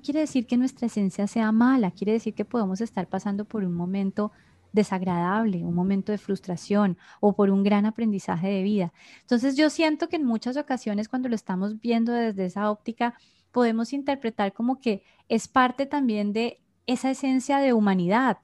quiere decir que nuestra esencia sea mala, quiere decir que podemos estar pasando por un momento desagradable, un momento de frustración o por un gran aprendizaje de vida. Entonces yo siento que en muchas ocasiones cuando lo estamos viendo desde esa óptica, podemos interpretar como que es parte también de esa esencia de humanidad.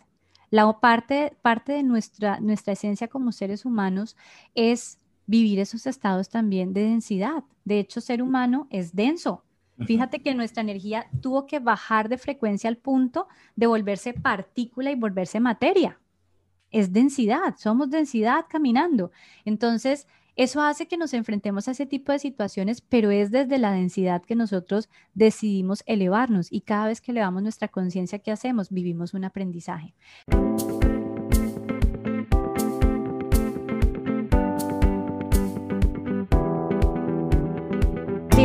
La parte, parte de nuestra, nuestra esencia como seres humanos es vivir esos estados también de densidad. De hecho, ser humano es denso. Fíjate que nuestra energía tuvo que bajar de frecuencia al punto de volverse partícula y volverse materia. Es densidad, somos densidad caminando. Entonces, eso hace que nos enfrentemos a ese tipo de situaciones, pero es desde la densidad que nosotros decidimos elevarnos y cada vez que elevamos nuestra conciencia, ¿qué hacemos? Vivimos un aprendizaje.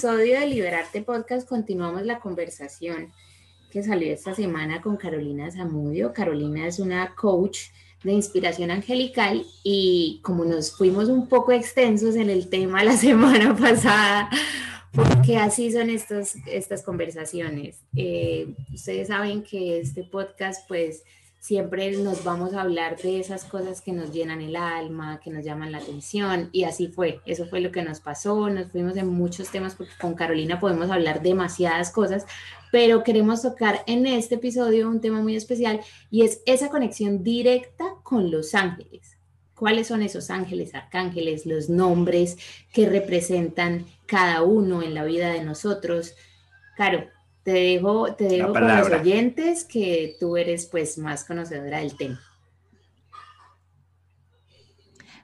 Episodio de Liberarte Podcast continuamos la conversación que salió esta semana con Carolina Zamudio. Carolina es una coach de inspiración angelical y como nos fuimos un poco extensos en el tema la semana pasada, porque así son estos, estas conversaciones. Eh, ustedes saben que este podcast pues siempre nos vamos a hablar de esas cosas que nos llenan el alma, que nos llaman la atención, y así fue, eso fue lo que nos pasó, nos fuimos en muchos temas, porque con Carolina podemos hablar demasiadas cosas, pero queremos tocar en este episodio un tema muy especial, y es esa conexión directa con los ángeles. ¿Cuáles son esos ángeles, arcángeles, los nombres que representan cada uno en la vida de nosotros? Caro, te dejo, te dejo con los oyentes que tú eres pues más conocedora del tema.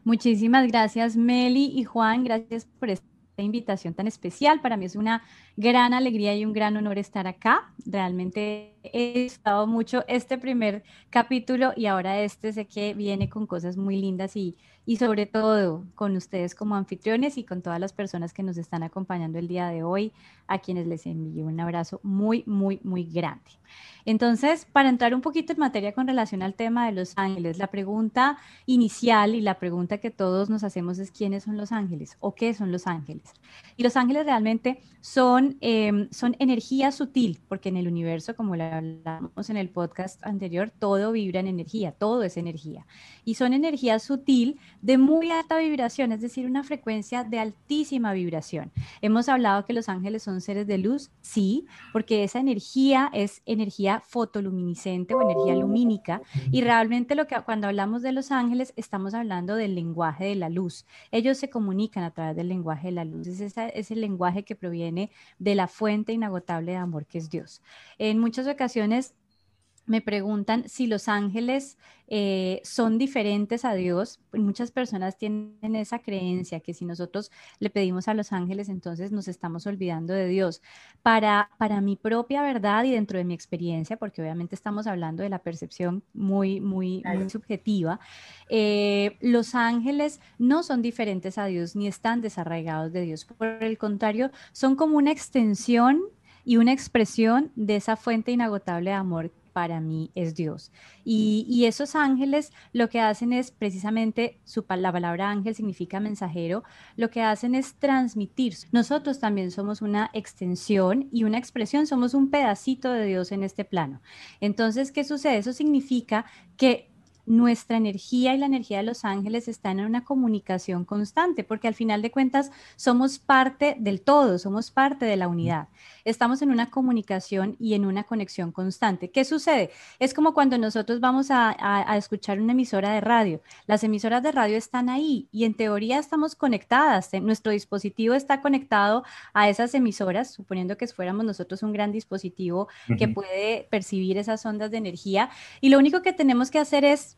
Muchísimas gracias Meli y Juan, gracias por esta invitación tan especial. Para mí es una gran alegría y un gran honor estar acá. Realmente he estado mucho este primer capítulo y ahora este sé que viene con cosas muy lindas y, y sobre todo con ustedes como anfitriones y con todas las personas que nos están acompañando el día de hoy, a quienes les envío un abrazo muy, muy, muy grande. Entonces, para entrar un poquito en materia con relación al tema de los ángeles, la pregunta inicial y la pregunta que todos nos hacemos es quiénes son los ángeles o qué son los ángeles. Y los ángeles realmente son, em, son energía sutil, porque en el universo, como lo hablamos en el podcast anterior, todo vibra en energía, todo es energía. Y son energía sutil de muy alta vibración, es decir, una frecuencia de altísima vibración. Hemos hablado que los ángeles son seres de luz, sí, porque esa energía es energía fotoluminiscente o energía lumínica y realmente lo que cuando hablamos de los ángeles estamos hablando del lenguaje de la luz. Ellos se comunican a través del lenguaje de la luz, es, es el lenguaje que proviene de la fuente inagotable de amor que es Dios. En muchas ocasiones me preguntan si los ángeles eh, son diferentes a Dios. Muchas personas tienen esa creencia que si nosotros le pedimos a los ángeles, entonces nos estamos olvidando de Dios. Para, para mi propia verdad y dentro de mi experiencia, porque obviamente estamos hablando de la percepción muy, muy, muy subjetiva, eh, los ángeles no son diferentes a Dios ni están desarraigados de Dios. Por el contrario, son como una extensión y una expresión de esa fuente inagotable de amor para mí es Dios. Y, esos ángeles lo que hacen es precisamente, su, la palabra ángel significa mensajero, lo que hacen es transmitir. Nosotros también somos una extensión y una expresión, somos un pedacito de Dios en este plano. Entonces, ¿qué sucede? Eso significa que nuestra energía y la energía de los ángeles están en una comunicación constante, porque al final de cuentas somos parte del todo, somos parte de la unidad. Estamos en una comunicación y en una conexión constante. ¿Qué sucede? Es como cuando nosotros vamos a, escuchar una emisora de radio. Las emisoras de radio están ahí y en teoría estamos conectadas. Nuestro dispositivo está conectado a esas emisoras, suponiendo que fuéramos nosotros un gran dispositivo que puede percibir esas ondas de energía. Y lo único que tenemos que hacer es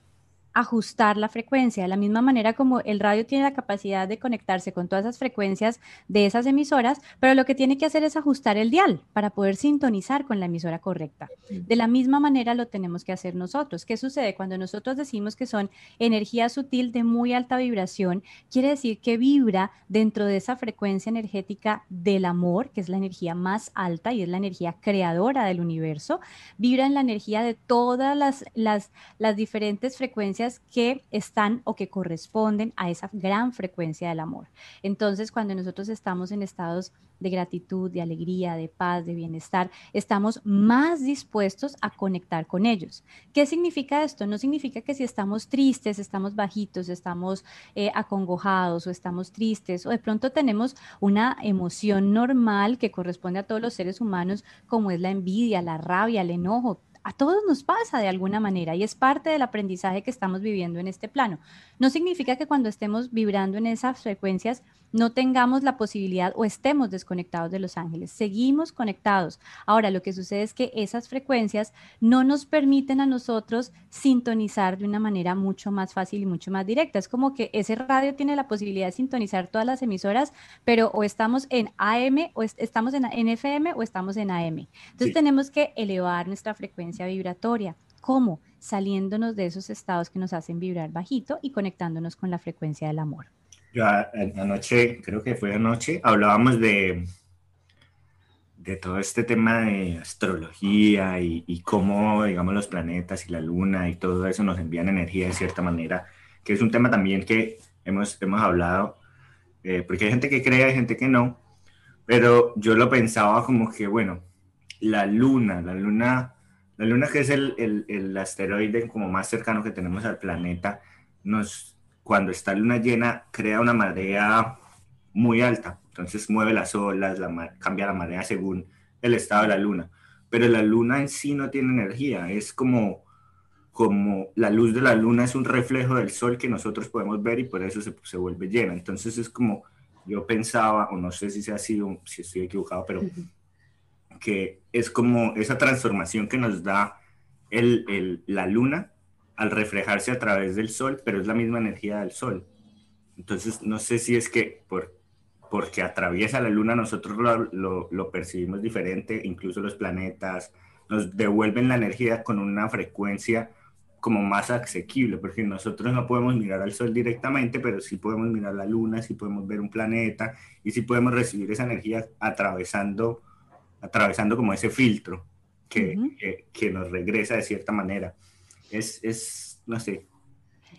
ajustar la frecuencia, de la misma manera como el radio tiene la capacidad de conectarse con todas esas frecuencias de esas emisoras, pero lo que tiene que hacer es ajustar el dial para poder sintonizar con la emisora correcta. De la misma manera lo tenemos que hacer nosotros. ¿Qué sucede cuando nosotros decimos que son energía sutil de muy alta vibración? Quiere decir que vibra dentro de esa frecuencia energética del amor, que es la energía más alta y es la energía creadora del universo, vibra en la energía de todas las, las, las diferentes frecuencias que están o que corresponden a esa gran frecuencia del amor. Entonces, cuando nosotros estamos en estados de gratitud, de alegría, de paz, de bienestar, estamos más dispuestos a conectar con ellos. ¿Qué significa esto? No significa que si estamos tristes, estamos bajitos, estamos eh, acongojados o estamos tristes o de pronto tenemos una emoción normal que corresponde a todos los seres humanos como es la envidia, la rabia, el enojo, a todos nos pasa de alguna manera y es parte del aprendizaje que estamos viviendo en este plano. No significa que cuando estemos vibrando en esas frecuencias no tengamos la posibilidad o estemos desconectados de los ángeles. Seguimos conectados. Ahora, lo que sucede es que esas frecuencias no nos permiten a nosotros sintonizar de una manera mucho más fácil y mucho más directa. Es como que ese radio tiene la posibilidad de sintonizar todas las emisoras, pero o estamos en AM o estamos en, FM o estamos en AM. Entonces tenemos que elevar nuestra frecuencia vibratoria. ¿Cómo? Saliéndonos de esos estados que nos hacen vibrar bajito y conectándonos con la frecuencia del amor. Anoche, creo que fue anoche, hablábamos de, de todo este tema de astrología y, cómo, digamos, los planetas y la luna y todo eso nos envían energía de cierta manera, que es un tema también que hemos, hemos hablado, eh, porque hay gente que cree, hay gente que no, pero yo lo pensaba como que, bueno, la luna, la luna, la luna que es el, el, el asteroide como más cercano que tenemos al planeta, nos cuando está luna llena, crea una marea muy alta. Entonces mueve las olas, cambia la marea según el estado de la luna. Pero la luna en sí no tiene energía, es como, como la luz de la luna es un reflejo del sol que nosotros podemos ver y por eso se, se vuelve llena. Entonces es como, yo pensaba, o no sé si se ha sido, si estoy equivocado, pero que es como esa transformación que nos da el, el, la luna al reflejarse a través del sol, pero es la misma energía del sol. Entonces, no sé si es que por, porque atraviesa la luna nosotros lo, lo, percibimos diferente, incluso los planetas nos devuelven la energía con una frecuencia como más asequible, porque nosotros no podemos mirar al sol directamente, pero sí podemos mirar la luna, sí podemos ver un planeta y sí podemos recibir esa energía atravesando, atravesando como ese filtro que, que, que nos regresa de cierta manera es, es no sé.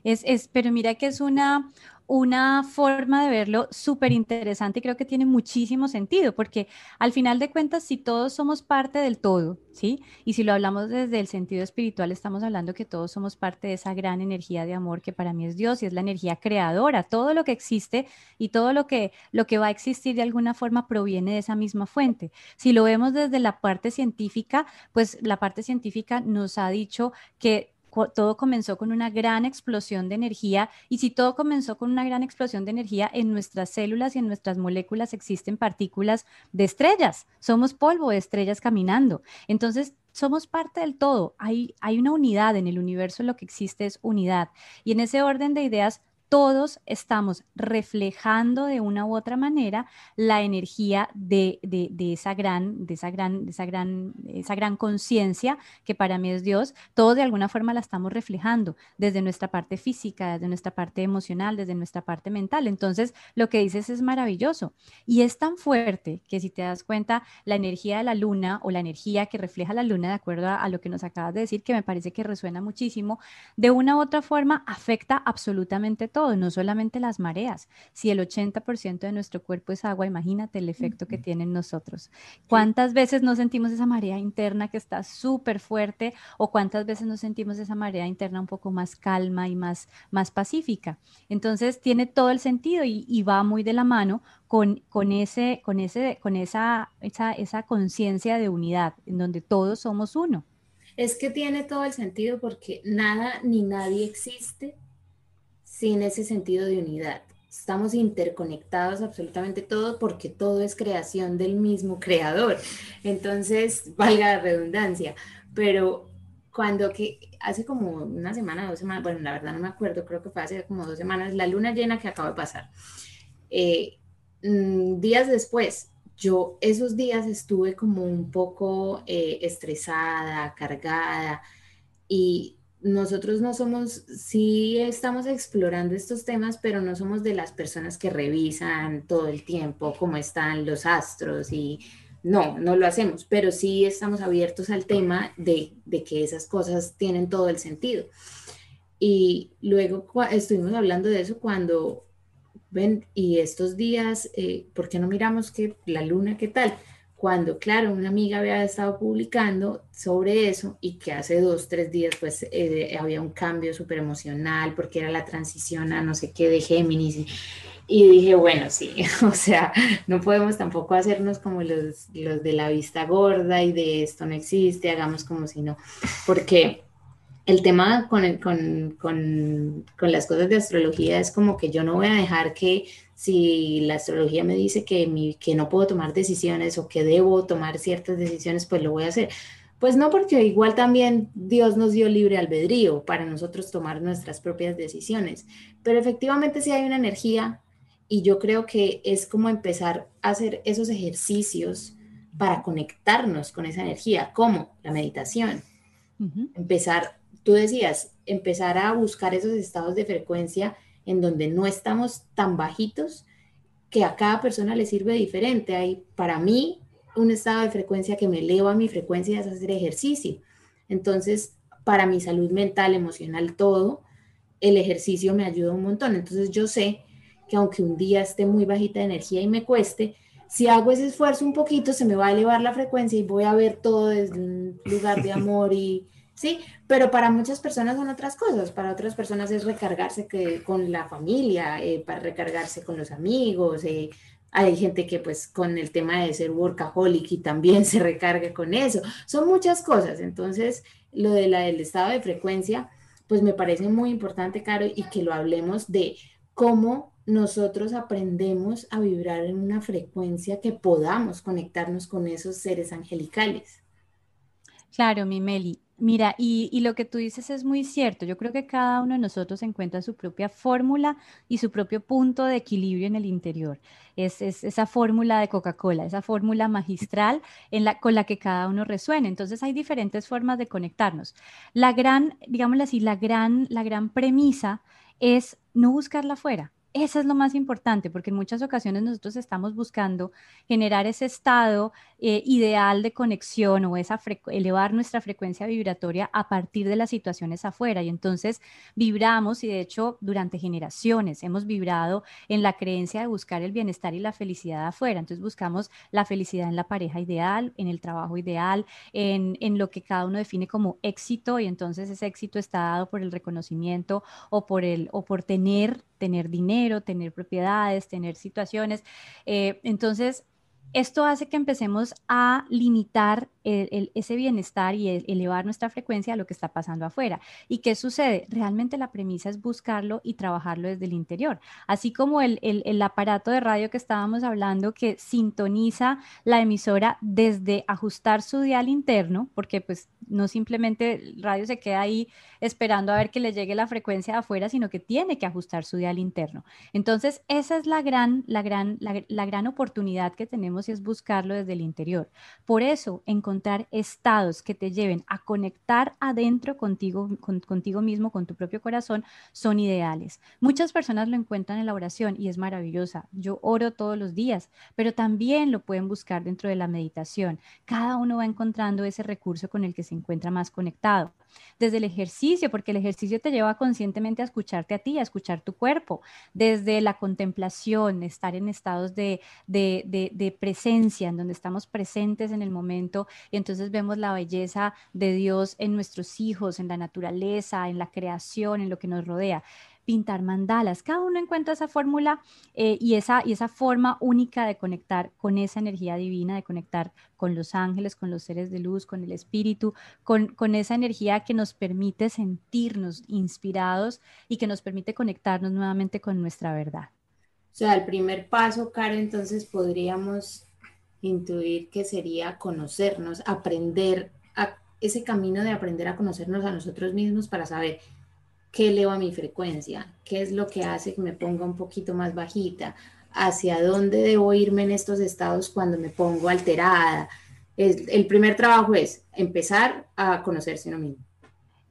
Es, es, pero mira que es una, una forma de verlo súper interesante y creo que tiene muchísimo sentido, porque al final de cuentas, si todos somos parte del todo, ¿sí? Y si lo hablamos desde el sentido espiritual, estamos hablando que todos somos parte de esa gran energía de amor que para mí es Dios y es la energía creadora. Todo lo que existe y todo lo que, lo que va a existir de alguna forma proviene de esa misma fuente. Si lo vemos desde la parte científica, pues la parte científica nos ha dicho que todo comenzó con una gran explosión de energía y si todo comenzó con una gran explosión de energía, en nuestras células y en nuestras moléculas existen partículas de estrellas, somos polvo de estrellas caminando. Entonces, somos parte del todo, hay, hay una unidad en el universo, lo que existe es unidad. Y en ese orden de ideas, todos estamos reflejando de una u otra manera la energía de, esa gran, de esa gran, de esa gran, esa gran conciencia que para mí es Dios. Todos de alguna forma la estamos reflejando desde nuestra parte física, desde nuestra parte emocional, desde nuestra parte mental. Entonces, lo que dices es maravilloso y es tan fuerte que si te das cuenta, la energía de la luna o la energía que refleja la luna, de acuerdo a, a lo que nos acabas de decir, que me parece que resuena muchísimo, de una u otra forma afecta absolutamente todo no solamente las mareas. Si el 80% de nuestro cuerpo es agua, imagínate el efecto que tienen nosotros. ¿Cuántas veces no sentimos esa marea interna que está súper fuerte o cuántas veces nos sentimos esa marea interna un poco más calma y más, más pacífica? Entonces tiene todo el sentido y, va muy de la mano con, con, ese, con, ese, con esa, esa, esa conciencia de unidad, en donde todos somos uno. Es que tiene todo el sentido porque nada ni nadie existe sin ese sentido de unidad. Estamos interconectados absolutamente todo porque todo es creación del mismo creador. Entonces, valga la redundancia, pero cuando que hace como una semana, dos semanas, bueno, la verdad no me acuerdo, creo que fue hace como dos semanas, la luna llena que acaba de pasar. Eh, mm, días después, yo esos días estuve como un poco eh, estresada, cargada y nosotros no somos, sí estamos explorando estos temas, pero no somos de las personas que revisan todo el tiempo cómo están los astros y no, no lo hacemos, pero sí estamos abiertos al tema de, que esas cosas tienen todo el sentido. Y luego estuvimos hablando de eso cuando, ven, y estos días, eh, ¿por qué no miramos que la luna, qué tal? Cuando, claro, una amiga había estado publicando sobre eso y que hace dos, tres días, pues eh, había un cambio súper emocional porque era la transición a no sé qué de Géminis. Y dije, bueno, sí, o sea, no podemos tampoco hacernos como los, los de la vista gorda y de esto no existe, hagamos como si no, porque el tema con, con, con, con, las cosas de astrología es como que yo no voy a dejar que si la astrología me dice que, mi, que no puedo tomar decisiones o que debo tomar ciertas decisiones, pues lo voy a hacer. Pues no, porque igual también Dios nos dio libre albedrío para nosotros tomar nuestras propias decisiones, pero efectivamente sí hay una energía y yo creo que es como empezar a hacer esos ejercicios para conectarnos con esa energía, como la meditación. Empezar, tú decías, empezar a buscar esos estados de frecuencia en donde no estamos tan bajitos, que a cada persona le sirve diferente. Hay para mí un estado de frecuencia que me eleva mi frecuencia es hacer ejercicio. Entonces, para mi salud mental, emocional, todo, el ejercicio me ayuda un montón. Entonces, yo sé que aunque un día esté muy bajita de energía y me cueste, si hago ese esfuerzo un poquito, se me va a elevar la frecuencia y voy a ver todo desde un lugar de amor y, sí, pero para muchas personas son otras cosas, para otras personas es recargarse con la familia, eh, para recargarse con los amigos, eh, hay gente que pues con el tema de ser workaholic y también se recarga con eso, son muchas cosas, entonces lo de la del estado de frecuencia, pues me parece muy importante, Caro, y que lo hablemos de cómo nosotros aprendemos a vibrar en una frecuencia que podamos conectarnos con esos seres angelicales. Claro, mi Meli. Mira, y, lo que tú dices es muy cierto. Yo creo que cada uno de nosotros encuentra su propia fórmula y su propio punto de equilibrio en el interior. Es, esa fórmula de Coca-Cola, esa fórmula magistral en la, con la que cada uno resuena. Entonces hay diferentes formas de conectarnos. La gran, digámoslo así, la gran, la gran premisa es no buscarla afuera eso es lo más importante, porque en muchas ocasiones nosotros estamos buscando generar ese estado eh, ideal de conexión o esa elevar nuestra frecuencia vibratoria a partir de las situaciones afuera. Y entonces vibramos y de hecho durante generaciones hemos vibrado en la creencia de buscar el bienestar y la felicidad afuera. Entonces buscamos la felicidad en la pareja ideal, en el trabajo ideal, en, en lo que cada uno define como éxito y entonces ese éxito está dado por el reconocimiento o por, el, o por tener tener dinero, tener propiedades, tener situaciones. Eh, entonces, esto hace que empecemos a limitar ese bienestar y elevar nuestra frecuencia a lo que está pasando afuera. ¿Y qué sucede? Realmente la premisa es buscarlo y trabajarlo desde el interior. Así como el, aparato de radio que estábamos hablando que sintoniza la emisora desde ajustar su dial interno, porque pues no simplemente radio se queda ahí esperando a ver que le llegue la frecuencia de afuera, sino que tiene que ajustar su dial interno. Entonces, esa es la gran, la gran, la, gran oportunidad que tenemos y es buscarlo desde el interior. Por eso, encontrar estados que te lleven a conectar adentro contigo, contigo mismo, con tu propio corazón, son ideales. Muchas personas lo encuentran en la oración y es maravillosa. Yo oro todos los días, pero también lo pueden buscar dentro de la meditación. Cada uno va encontrando ese recurso con el que se encuentra más conectado. Desde el ejercicio, porque el ejercicio te lleva conscientemente a escucharte a ti, a escuchar tu cuerpo. Desde la contemplación, estar en estados de, de, presencia, en donde estamos presentes en el momento y entonces vemos la belleza de Dios en nuestros hijos, en la naturaleza, en la creación, en lo que nos rodea pintar mandalas. Cada uno encuentra esa fórmula eh, y, esa, y esa forma única de conectar con esa energía divina, de conectar con los ángeles, con los seres de luz, con el espíritu, con, con esa energía que nos permite sentirnos inspirados y que nos permite conectarnos nuevamente con nuestra verdad. O sea, el primer paso, Karen, entonces podríamos intuir que sería conocernos, aprender a ese camino de aprender a conocernos a nosotros mismos para saber qué eleva mi frecuencia, qué es lo que hace que me ponga un poquito más bajita, hacia dónde debo irme en estos estados cuando me pongo alterada. el primer trabajo es empezar a conocerse uno mismo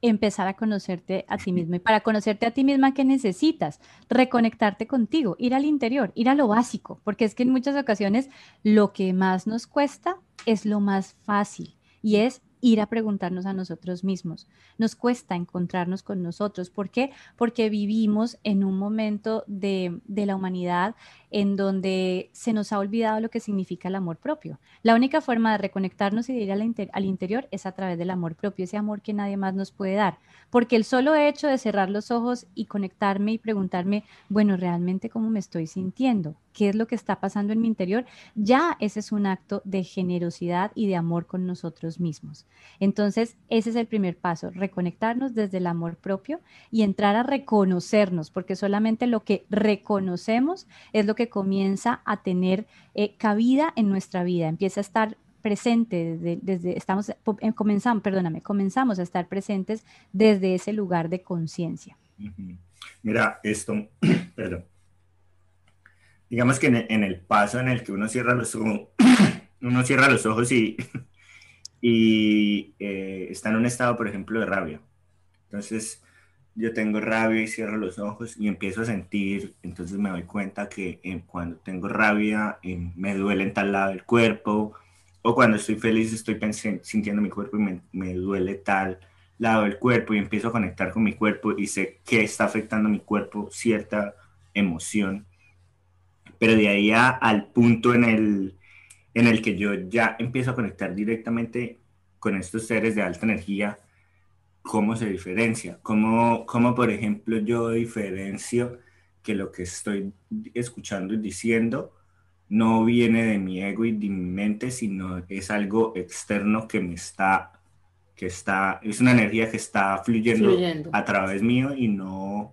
empezar a conocerte a ti mismo. Y para conocerte a ti misma, ¿qué necesitas? Reconectarte contigo, ir al interior, ir a lo básico, porque es que en muchas ocasiones lo que más nos cuesta es lo más fácil y es ir a preguntarnos a nosotros mismos. Nos cuesta encontrarnos con nosotros. ¿Por qué? Porque vivimos en un momento de, de, la humanidad en donde se nos ha olvidado lo que significa el amor propio. La única forma de reconectarnos y de ir al, interior es a través del amor propio, ese amor que nadie más nos puede dar. Porque el solo hecho de cerrar los ojos y conectarme y preguntarme, bueno, realmente cómo me estoy sintiendo, qué es lo que está pasando en mi interior, ya ese es un acto de generosidad y de amor con nosotros mismos. Entonces, ese es el primer paso, reconectarnos desde el amor propio y entrar a reconocernos, porque solamente lo que reconocemos es lo que comienza a tener eh, cabida en nuestra vida, empieza a estar presente desde, estamos, eh, comenzamos, perdóname, comenzamos a estar presentes desde ese lugar de conciencia. Mira, esto, perdón. Digamos que en el, paso en el que uno cierra los ojos, uno cierra los ojos y, y eh, está en un estado, por ejemplo, de rabia. Entonces, yo tengo rabia y cierro los ojos y empiezo a sentir, entonces me doy cuenta que eh, cuando tengo rabia eh, me duele en tal lado del cuerpo, o cuando estoy feliz estoy sintiendo mi cuerpo y me, me, duele tal lado del cuerpo y empiezo a conectar con mi cuerpo y sé que está afectando mi cuerpo cierta emoción. Pero de ahí al punto en el, en el que yo ya empiezo a conectar directamente con estos seres de alta energía, cómo se diferencia, cómo, cómo por ejemplo yo diferencio que lo que estoy escuchando y diciendo no viene de mi ego y de mi mente, sino es algo externo que me está, que está, es una energía que está fluyendo, a través mío y no,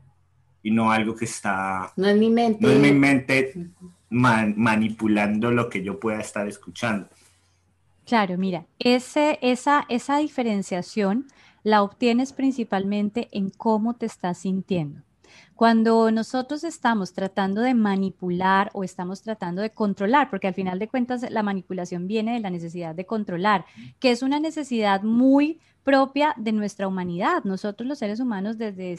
y no algo que está... No es mi mente. No es mi mente manipulando lo que yo pueda estar escuchando. Claro, mira, ese, esa, esa diferenciación la obtienes principalmente en cómo te estás sintiendo. Cuando nosotros estamos tratando de manipular o estamos tratando de controlar, porque al final de cuentas la manipulación viene de la necesidad de controlar, que es una necesidad muy propia de nuestra humanidad. Nosotros los seres humanos desde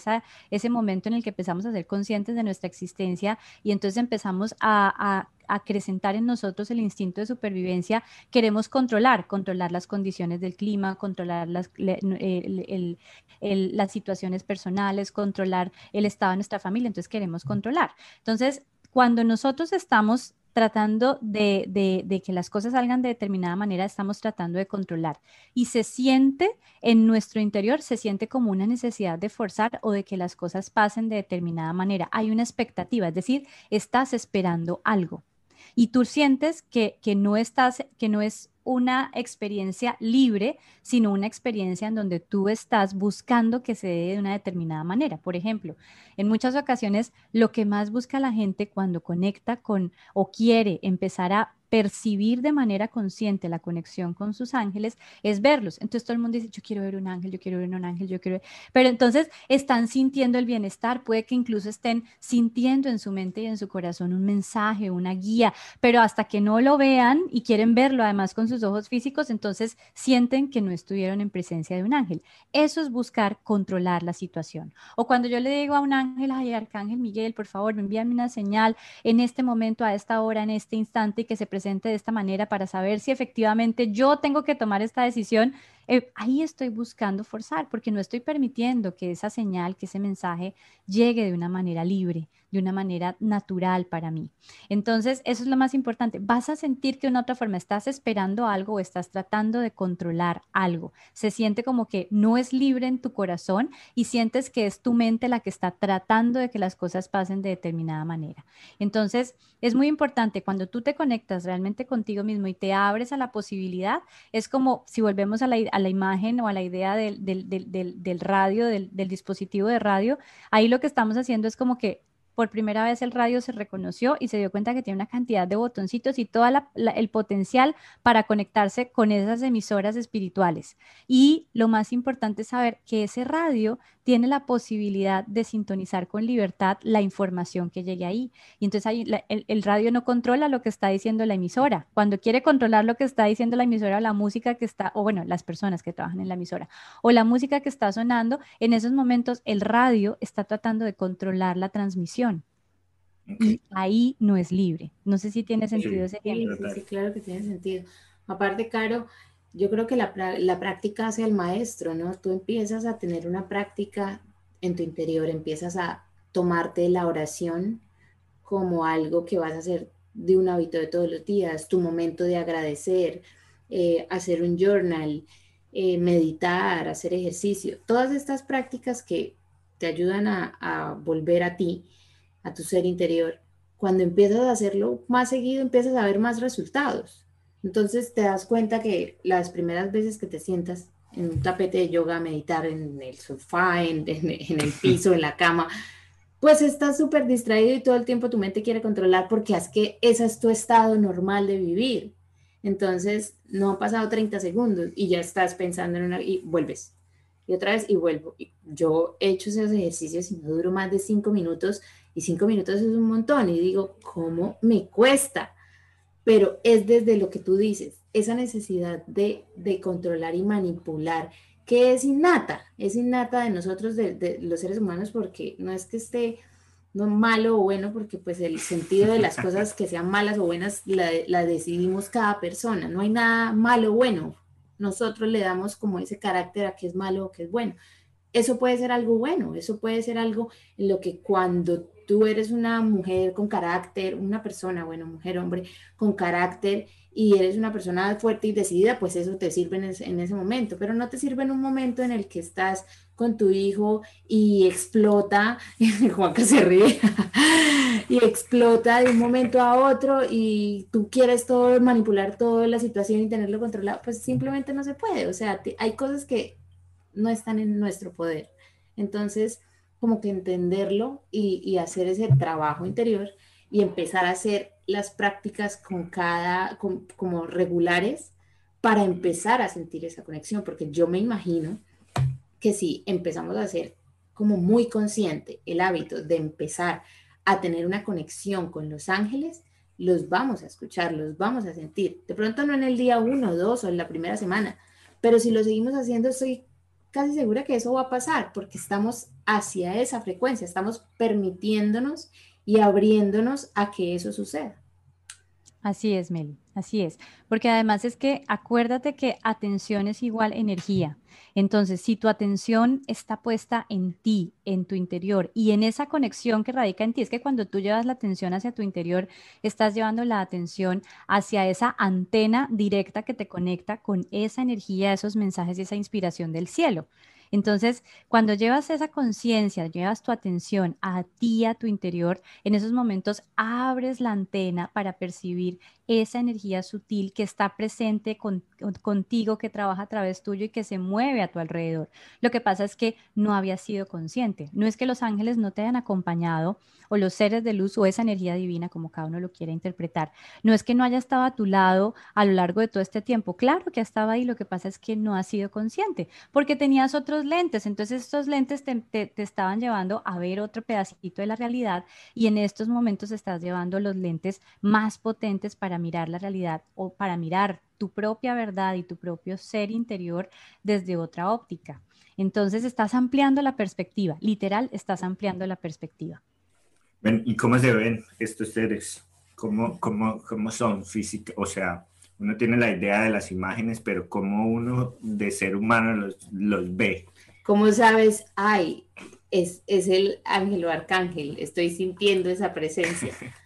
ese momento en el que empezamos a ser conscientes de nuestra existencia y entonces empezamos a acrecentar en nosotros el instinto de supervivencia, queremos controlar, controlar las condiciones del clima, controlar las, las situaciones personales, controlar el estado de nuestra familia, entonces queremos controlar. Entonces, cuando nosotros estamos tratando de, de, que las cosas salgan de determinada manera, estamos tratando de controlar. Y se siente en nuestro interior, se siente como una necesidad de forzar o de que las cosas pasen de determinada manera. Hay una expectativa, es decir, estás esperando algo y tú sientes que, que, no estás, que no es una experiencia libre, sino una experiencia en donde tú estás buscando que se dé de una determinada manera. Por ejemplo, en muchas ocasiones lo que más busca la gente cuando conecta con o quiere empezar a percibir de manera consciente la conexión con sus ángeles es verlos. Entonces todo el mundo dice, yo quiero ver un ángel, yo quiero ver un ángel, yo quiero ver... Pero entonces están sintiendo el bienestar, puede que incluso estén sintiendo en su mente y en su corazón un mensaje, una guía, pero hasta que no lo vean y quieren verlo además con sus ojos físicos, entonces sienten que no estuvieron en presencia de un ángel. Eso es buscar controlar la situación. O cuando yo le digo a un ángel, ay, Arcángel Miguel, por favor, me envíame una señal en este momento, a esta hora, en este instante y que se presente de esta manera para saber si efectivamente yo tengo que tomar esta decisión eh, ahí estoy buscando forzar porque no estoy permitiendo que esa señal, que ese mensaje llegue de una manera libre, de una manera natural para mí. Entonces, eso es lo más importante. Vas a sentir que de una otra forma estás esperando algo o estás tratando de controlar algo. Se siente como que no es libre en tu corazón y sientes que es tu mente la que está tratando de que las cosas pasen de determinada manera. Entonces, es muy importante cuando tú te conectas realmente contigo mismo y te abres a la posibilidad, es como si volvemos a la, a la imagen o a la idea del, radio, del, dispositivo de radio, ahí lo que estamos haciendo es como que por primera vez el radio se reconoció y se dio cuenta que tiene una cantidad de botoncitos y todo el potencial para conectarse con esas emisoras espirituales. Y lo más importante es saber que ese radio tiene la posibilidad de sintonizar con libertad la información que llegue ahí. Y entonces ahí, el, el, radio no controla lo que está diciendo la emisora. Cuando quiere controlar lo que está diciendo la emisora, la música que está, o bueno, las personas que trabajan en la emisora, o la música que está sonando, en esos momentos el radio está tratando de controlar la transmisión. Y ahí no es libre. No sé si tiene sentido ese sí, sí, claro que tiene sentido. Aparte, Caro, yo creo que la, la, práctica hace al maestro, ¿no? Tú empiezas a tener una práctica en tu interior, empiezas a tomarte la oración como algo que vas a hacer de un hábito de todos los días, tu momento de agradecer, eh, hacer un journal, eh, meditar, hacer ejercicio, todas estas prácticas que te ayudan a, a volver a ti, a tu ser interior, cuando empiezas a hacerlo más seguido, empiezas a ver más resultados. Entonces te das cuenta que las primeras veces que te sientas en un tapete de yoga, meditar en el sofá, en, el piso, en la cama, pues estás súper distraído y todo el tiempo tu mente quiere controlar porque es que ese es tu estado normal de vivir. Entonces no ha pasado 30 segundos y ya estás pensando en una y vuelves. Y otra vez y vuelvo. Yo he hecho esos ejercicios y no duro más de 5 minutos y 5 minutos es un montón y digo, ¿cómo me cuesta? Pero es desde lo que tú dices, esa necesidad de, controlar y manipular, que es innata, es innata de nosotros, de, los seres humanos, porque no es que esté malo o bueno, porque pues el sentido de las cosas que sean malas o buenas la, decidimos cada persona, no hay nada malo o bueno, nosotros le damos como ese carácter a que es malo o que es bueno. Eso puede ser algo bueno, eso puede ser algo en lo que cuando tú eres una mujer con carácter, una persona, bueno, mujer, hombre, con carácter y eres una persona fuerte y decidida, pues eso te sirve en, ese momento, pero no te sirve en un momento en el que estás con tu hijo y explota, Juanca se ríe, y explota de un momento a otro y tú quieres todo, manipular toda la situación y tenerlo controlado, pues simplemente no se puede, o sea, hay cosas que no están en nuestro poder. Entonces, como que entenderlo y, hacer ese trabajo interior y empezar a hacer las prácticas con cada, como regulares para empezar a sentir esa conexión, porque yo me imagino que si empezamos a hacer como muy consciente el hábito de empezar a tener una conexión con los ángeles, los vamos a escuchar, los vamos a sentir. De pronto no en el día uno, dos o en la primera semana, pero si lo seguimos haciendo, estoy casi segura que eso va a pasar porque estamos hacia esa frecuencia, estamos permitiéndonos y abriéndonos a que eso suceda. Así es, Meli, así es. Porque además es que acuérdate que atención es igual energía. Entonces, si tu atención está puesta en ti, en tu interior y en esa conexión que radica en ti, es que cuando tú llevas la atención hacia tu interior, estás llevando la atención hacia esa antena directa que te conecta con esa energía, esos mensajes y esa inspiración del cielo. Entonces, cuando llevas esa conciencia, llevas tu atención a ti, a tu interior, en esos momentos abres la antena para percibir esa energía sutil que está presente contigo, que trabaja a través tuyo y que se mueve a tu alrededor. Lo que pasa es que no habías sido consciente. No es que los ángeles no te hayan acompañado o los seres de luz o esa energía divina, como cada uno lo quiera interpretar. No es que no haya estado a tu lado a lo largo de todo este tiempo. Claro que estaba ahí, lo que pasa es que no has sido consciente porque tenías otros lentes. Entonces estos lentes te, te estaban llevando a ver otro pedacito de la realidad y en estos momentos estás llevando los lentes más potentes para mirar la realidad o para mirar tu propia verdad y tu propio ser interior desde otra óptica. Entonces estás ampliando la perspectiva, literal, estás ampliando la perspectiva. ¿Y cómo se ven estos seres? ¿Cómo, cómo, cómo son físicos? O sea, uno tiene la idea de las imágenes, pero ¿cómo uno de ser humano los, los ve? ¿Cómo sabes? Ay, es, es el ángel o arcángel, estoy sintiendo esa presencia.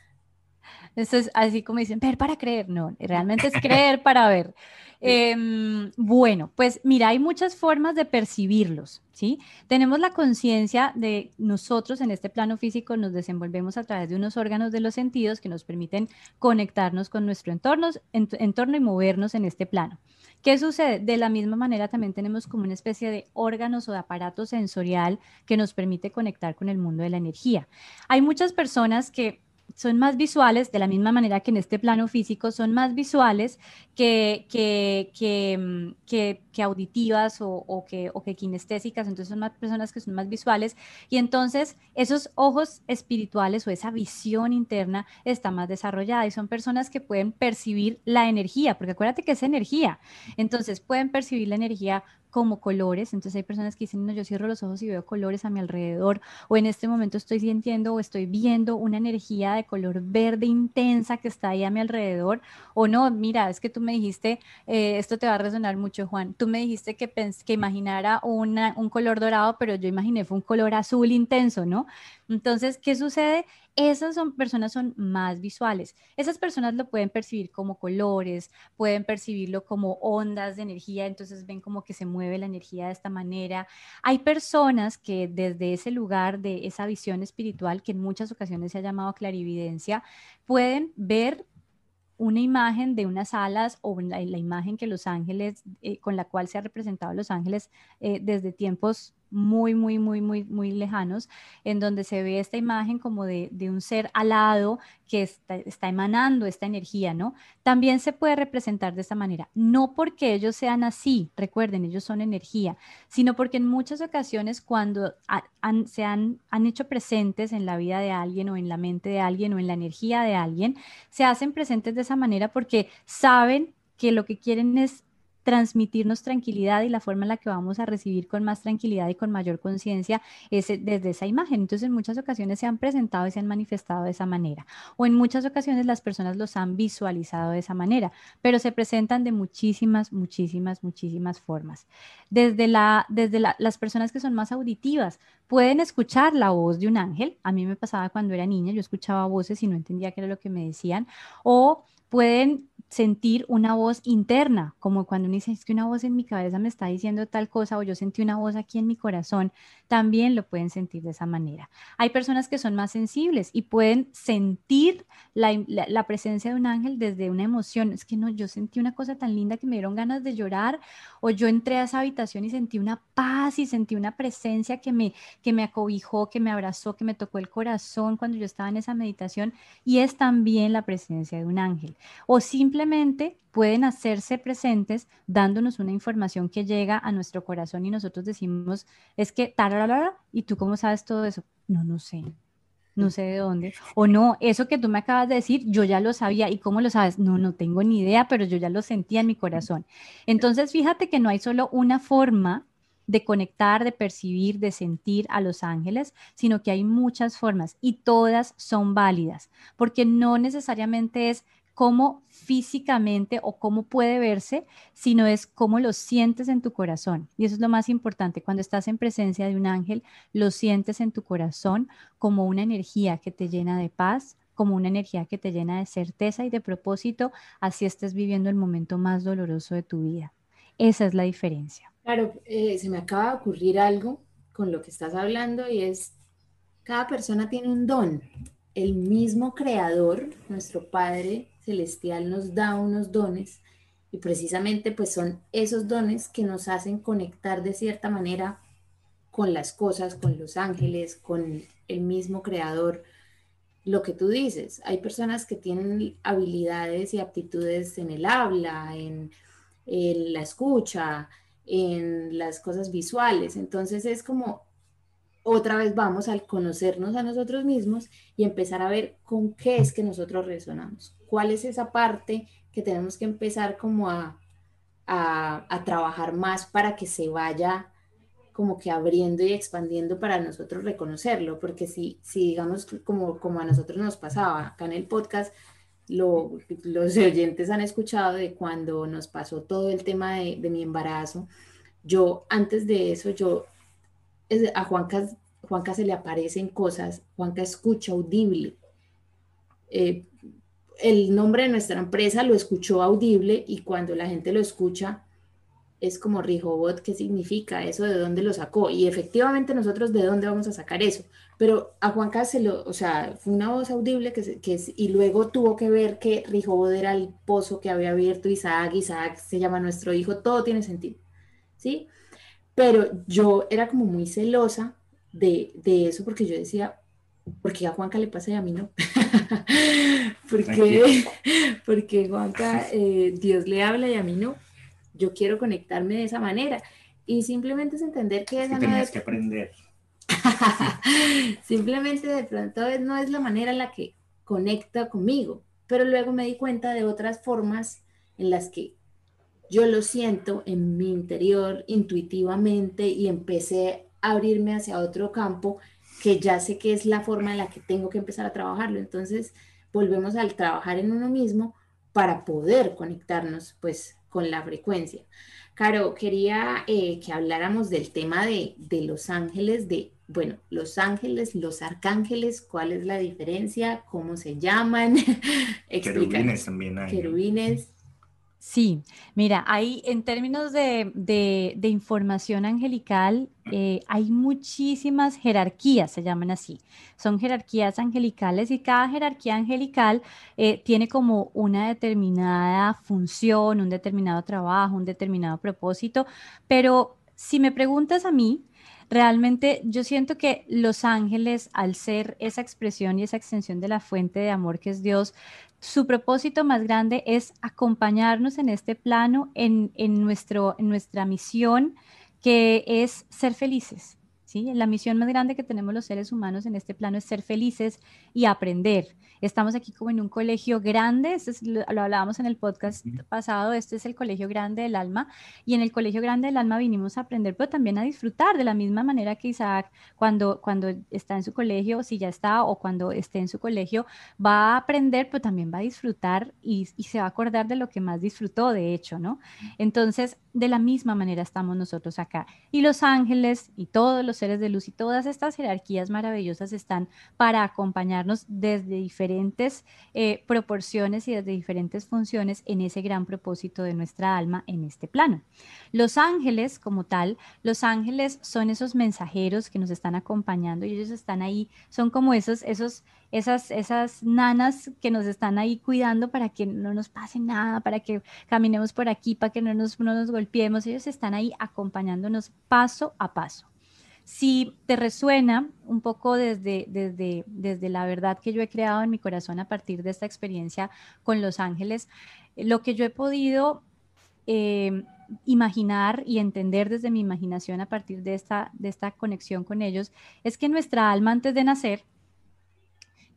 Esto es así como dicen, ver para creer. No, realmente es creer para ver. Em, bueno, pues mira, hay muchas formas de percibirlos, ¿sí? Tenemos la conciencia de nosotros en este plano físico, nos desenvolvemos a través de unos órganos de los sentidos que nos permiten conectarnos con nuestro entorno, entorno y movernos en este plano. ¿Qué sucede? De la misma manera también tenemos como una especie de órganos o de aparato sensorial que nos permite conectar con el mundo de la energía. Hay muchas personas que son más visuales, de la misma manera que en este plano físico, son más visuales que, que, que, mm, que auditivas o, que, o que kinestésicas, entonces son más personas que son más visuales. Y entonces esos ojos espirituales o esa visión interna está más desarrollada y son personas que pueden percibir la energía, porque acuérdate que es energía, entonces pueden percibir la energía como colores. Entonces hay personas que dicen, no, yo cierro los ojos y veo colores a mi alrededor, o en este momento estoy sintiendo o estoy viendo una energía de color verde intensa que está ahí a mi alrededor, o no, mira, es que tú me dijiste, eh, esto te va a resonar mucho, Juan, tú me dijiste que, que imaginara una, un color dorado, pero yo imaginé fue un color azul intenso, ¿no? Entonces, ¿qué sucede? Esas son, personas son más visuales. Esas personas lo pueden percibir como colores, pueden percibirlo como ondas de energía, entonces ven como que se mueve la energía de esta manera. Hay personas que desde ese lugar de esa visión espiritual, que en muchas ocasiones se ha llamado clarividencia, pueden ver una imagen de unas alas o la, imagen que los ángeles, eh, con la cual se ha representado los ángeles eh, desde tiempos muy, muy, muy, muy, muy lejanos, en donde se ve esta imagen como de, un ser alado que está, está, emanando esta energía, ¿no? También se puede representar de esta manera, no porque ellos sean así, recuerden, ellos son energía, sino porque en muchas ocasiones cuando se han, han hecho presentes en la vida de alguien o en la mente de alguien o en la energía de alguien, se hacen presentes de esa manera porque saben que lo que quieren es transmitirnos tranquilidad y la forma en la que vamos a recibir con más tranquilidad y con mayor conciencia es eh, desde esa imagen. Entonces, en muchas ocasiones se han presentado y se han manifestado de esa manera. O en muchas ocasiones las personas los han visualizado de esa manera, pero se presentan de muchísimas, muchísimas, muchísimas formas. Desde, la, desde las personas que son más auditivas, pueden escuchar la voz de un ángel. A mí me pasaba cuando era niña, yo escuchaba voces y no entendía qué era lo que me decían. O pueden sentir una voz interna, como cuando uno dice, es que una voz en mi cabeza me está diciendo tal cosa o yo sentí una voz aquí en mi corazón, también lo pueden sentir de esa manera. Hay personas que son más sensibles y pueden sentir la, presencia de un ángel desde una emoción. Es que no, yo sentí una cosa tan linda que me dieron ganas de llorar o yo entré a esa habitación y sentí una paz y sentí una presencia que me, que me acobijó, que me abrazó, que me tocó el corazón cuando yo estaba en esa meditación y es también la presencia de un ángel. O simplemente pueden hacerse presentes dándonos una información que llega a nuestro corazón y nosotros decimos, es que, tararara, ¿y tú cómo sabes todo eso? No, no sé, no sé de dónde. O no, eso que tú me acabas de decir, yo ya lo sabía. ¿Y cómo lo sabes? No, no tengo ni idea, pero yo ya lo sentía en mi corazón. Entonces, fíjate que no hay solo una forma de conectar, de percibir, de sentir a los ángeles, sino que hay muchas formas y todas son válidas, porque no necesariamente es cómo físicamente o cómo puede verse, sino es cómo lo sientes en tu corazón. Y eso es lo más importante. Cuando estás en presencia de un ángel, lo sientes en tu corazón como una energía que te llena de paz, como una energía que te llena de certeza y de propósito, así estés viviendo el momento más doloroso de tu vida. Esa es la diferencia. Claro, eh, se me acaba de ocurrir algo con lo que estás hablando y es, cada persona tiene un don. El mismo creador, nuestro Padre, celestial nos da unos dones y precisamente pues son esos dones que nos hacen conectar de cierta manera con las cosas, con los ángeles, con el mismo creador. Lo que tú dices, hay personas que tienen habilidades y aptitudes en el habla, en, en la escucha, en las cosas visuales. Entonces es como otra vez vamos al conocernos a nosotros mismos y empezar a ver con qué es que nosotros resonamos, cuál es esa parte que tenemos que empezar como a, a, trabajar más para que se vaya como que abriendo y expandiendo para nosotros reconocerlo, porque si, si digamos como, como a nosotros nos pasaba acá en el podcast, lo, los oyentes han escuchado de cuando nos pasó todo el tema de, de mi embarazo, yo antes de eso, yo a Juanca, Juanca se le aparecen cosas, Juanca escucha audible. Eh, el nombre de nuestra empresa lo escuchó audible y cuando la gente lo escucha es como Rijobot, ¿qué significa eso? ¿De dónde lo sacó? Y efectivamente nosotros de dónde vamos a sacar eso. Pero a Juan se lo, o sea, fue una voz audible que, que y luego tuvo que ver que Rijobot era el pozo que había abierto Isaac, Isaac se llama nuestro hijo, todo tiene sentido, ¿sí? Pero yo era como muy celosa de, de eso porque yo decía, porque a Juanca le pasa y a mí no. porque, porque Juanca, eh, Dios le habla y a mí no. Yo quiero conectarme de esa manera. Y simplemente es entender que esa no es... que aprender. simplemente de pronto no es la manera en la que conecta conmigo. Pero luego me di cuenta de otras formas en las que yo lo siento en mi interior intuitivamente y empecé a abrirme hacia otro campo que ya sé que es la forma en la que tengo que empezar a trabajarlo. Entonces, volvemos al trabajar en uno mismo para poder conectarnos pues con la frecuencia. Caro, quería eh, que habláramos del tema de, de, los ángeles, de, bueno, los ángeles, los arcángeles, cuál es la diferencia, cómo se llaman. Querubines también hay. Querubines. Sí, mira, hay en términos de, información angelical, eh, hay muchísimas jerarquías, se llaman así. Son jerarquías angelicales y cada jerarquía angelical eh, tiene como una determinada función, un determinado trabajo, un determinado propósito. Pero si me preguntas a mí, realmente yo siento que los ángeles, al ser esa expresión y esa extensión de la fuente de amor que es Dios, su propósito más grande es acompañarnos en este plano, en, nuestro, en nuestra misión, que es ser felices. ¿Sí? La misión más grande que tenemos los seres humanos en este plano es ser felices y aprender. Estamos aquí como en un colegio grande, lo, hablábamos en el podcast pasado, este es el colegio grande del alma, y en el colegio grande del alma vinimos a aprender, pero también a disfrutar de la misma manera que Isaac cuando, cuando está en su colegio, si ya está, o cuando esté en su colegio, va a aprender, pero también va a disfrutar y, y se va a acordar de lo que más disfrutó, de hecho, ¿no? Entonces, de la misma manera estamos nosotros acá. Y los ángeles y todos los seres de luz y todas estas jerarquías maravillosas están para acompañarnos desde diferentes eh, proporciones y desde diferentes funciones en ese gran propósito de nuestra alma en este plano. Los ángeles, como tal, los ángeles son esos mensajeros que nos están acompañando y ellos están ahí, son como esos, esos esas, esas nanas que nos están ahí cuidando para que no nos pase nada, para que caminemos por aquí, para que no nos, no nos golpeemos. Ellos están ahí acompañándonos paso a paso. Si te resuena un poco desde, desde, desde la verdad que yo he creado en mi corazón a partir de esta experiencia con los ángeles, lo que yo he podido eh, imaginar y entender desde mi imaginación a partir de esta, de esta conexión con ellos es que nuestra alma antes de nacer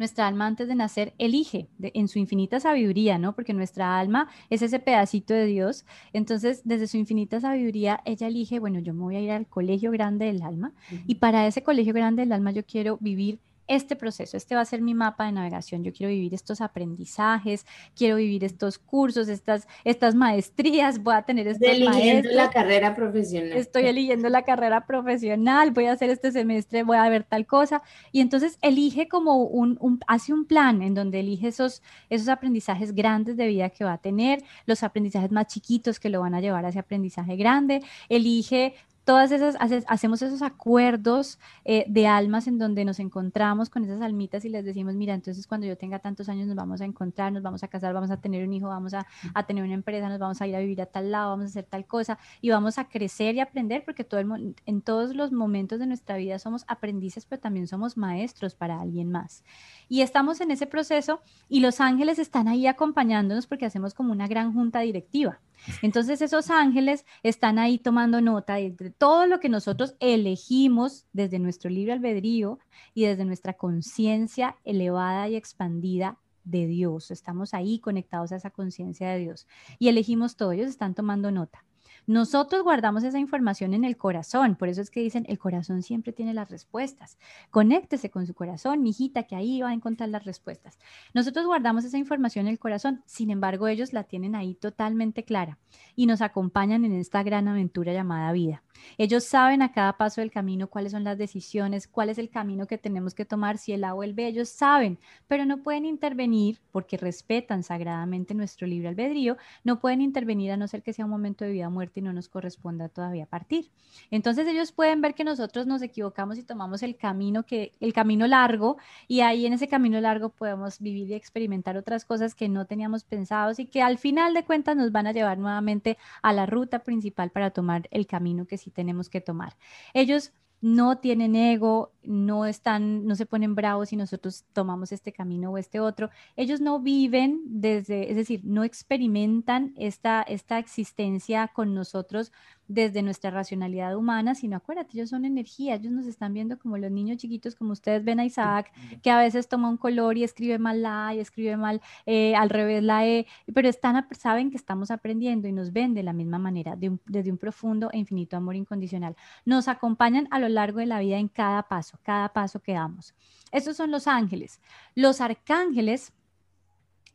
nuestra alma antes de nacer elige en su infinita sabiduría, ¿no? Porque nuestra alma es ese pedacito de Dios. Entonces, desde su infinita sabiduría, ella elige, bueno, yo me voy a ir al colegio grande del alma y para ese colegio grande del alma yo quiero vivir este proceso, este va a ser mi mapa de navegación. Yo quiero vivir estos aprendizajes, quiero vivir estos cursos, estas, estas maestrías, voy a tener estos eligiendo la carrera profesional. Estoy eligiendo la carrera profesional, voy a hacer este semestre, voy a ver tal cosa. Y entonces elige como un, un hace un plan en donde elige esos, esos aprendizajes grandes de vida que va a tener, los aprendizajes más chiquitos que lo van a llevar a ese aprendizaje grande, elige todas esas, hacemos esos acuerdos eh, de almas en donde nos encontramos con esas almitas y les decimos, mira, entonces cuando yo tenga tantos años nos vamos a encontrar, nos vamos a casar, vamos a tener un hijo, vamos a, tener una empresa, nos vamos a ir a vivir a tal lado, vamos a hacer tal cosa y vamos a crecer y aprender porque todo en todos los momentos de nuestra vida somos aprendices, pero también somos maestros para alguien más. Y estamos en ese proceso y los ángeles están ahí acompañándonos porque hacemos como una gran junta directiva. Entonces esos ángeles están ahí tomando nota de todo lo que nosotros elegimos desde nuestro libre albedrío y desde nuestra conciencia elevada y expandida de Dios. Estamos ahí conectados a esa conciencia de Dios y elegimos todo. Ellos están tomando nota. Nosotros guardamos esa información en el corazón, por eso es que dicen, el corazón siempre tiene las respuestas. Conéctese con su corazón, hijita, que ahí va a encontrar las respuestas. Nosotros guardamos esa información en el corazón, sin embargo, ellos la tienen ahí totalmente clara y nos acompañan en esta gran aventura llamada vida. Ellos saben a cada paso del camino cuáles son las decisiones, cuál es el camino que tenemos que tomar, si el agua o el B, ellos saben, pero no pueden intervenir porque respetan sagradamente nuestro libre albedrío, no pueden intervenir a no ser que sea un momento de vida o muerte y no nos corresponda todavía partir. Entonces ellos pueden ver que nosotros nos equivocamos y tomamos el camino que el camino largo y ahí en ese camino largo podemos vivir y experimentar otras cosas que no teníamos pensados y que al final de cuentas nos van a llevar nuevamente a la ruta principal para tomar el camino que tenemos que tomar. Ellos no tienen ego, no están, no se ponen bravos si nosotros tomamos este camino o este otro. Ellos no viven desde, es decir, no experimentan esta, esta existencia con nosotros desde nuestra racionalidad humana, sino acuérdate, ellos son energía, ellos nos están viendo como los niños chiquitos, como ustedes ven a Isaac, que a veces toma un color y escribe mal la A y escribe mal eh, al revés la E, pero están, saben que estamos aprendiendo y nos ven de la misma manera, desde un profundo e infinito amor incondicional. Nos acompañan a lo largo de la vida en cada paso, cada paso que damos. Estos son los ángeles. Los arcángeles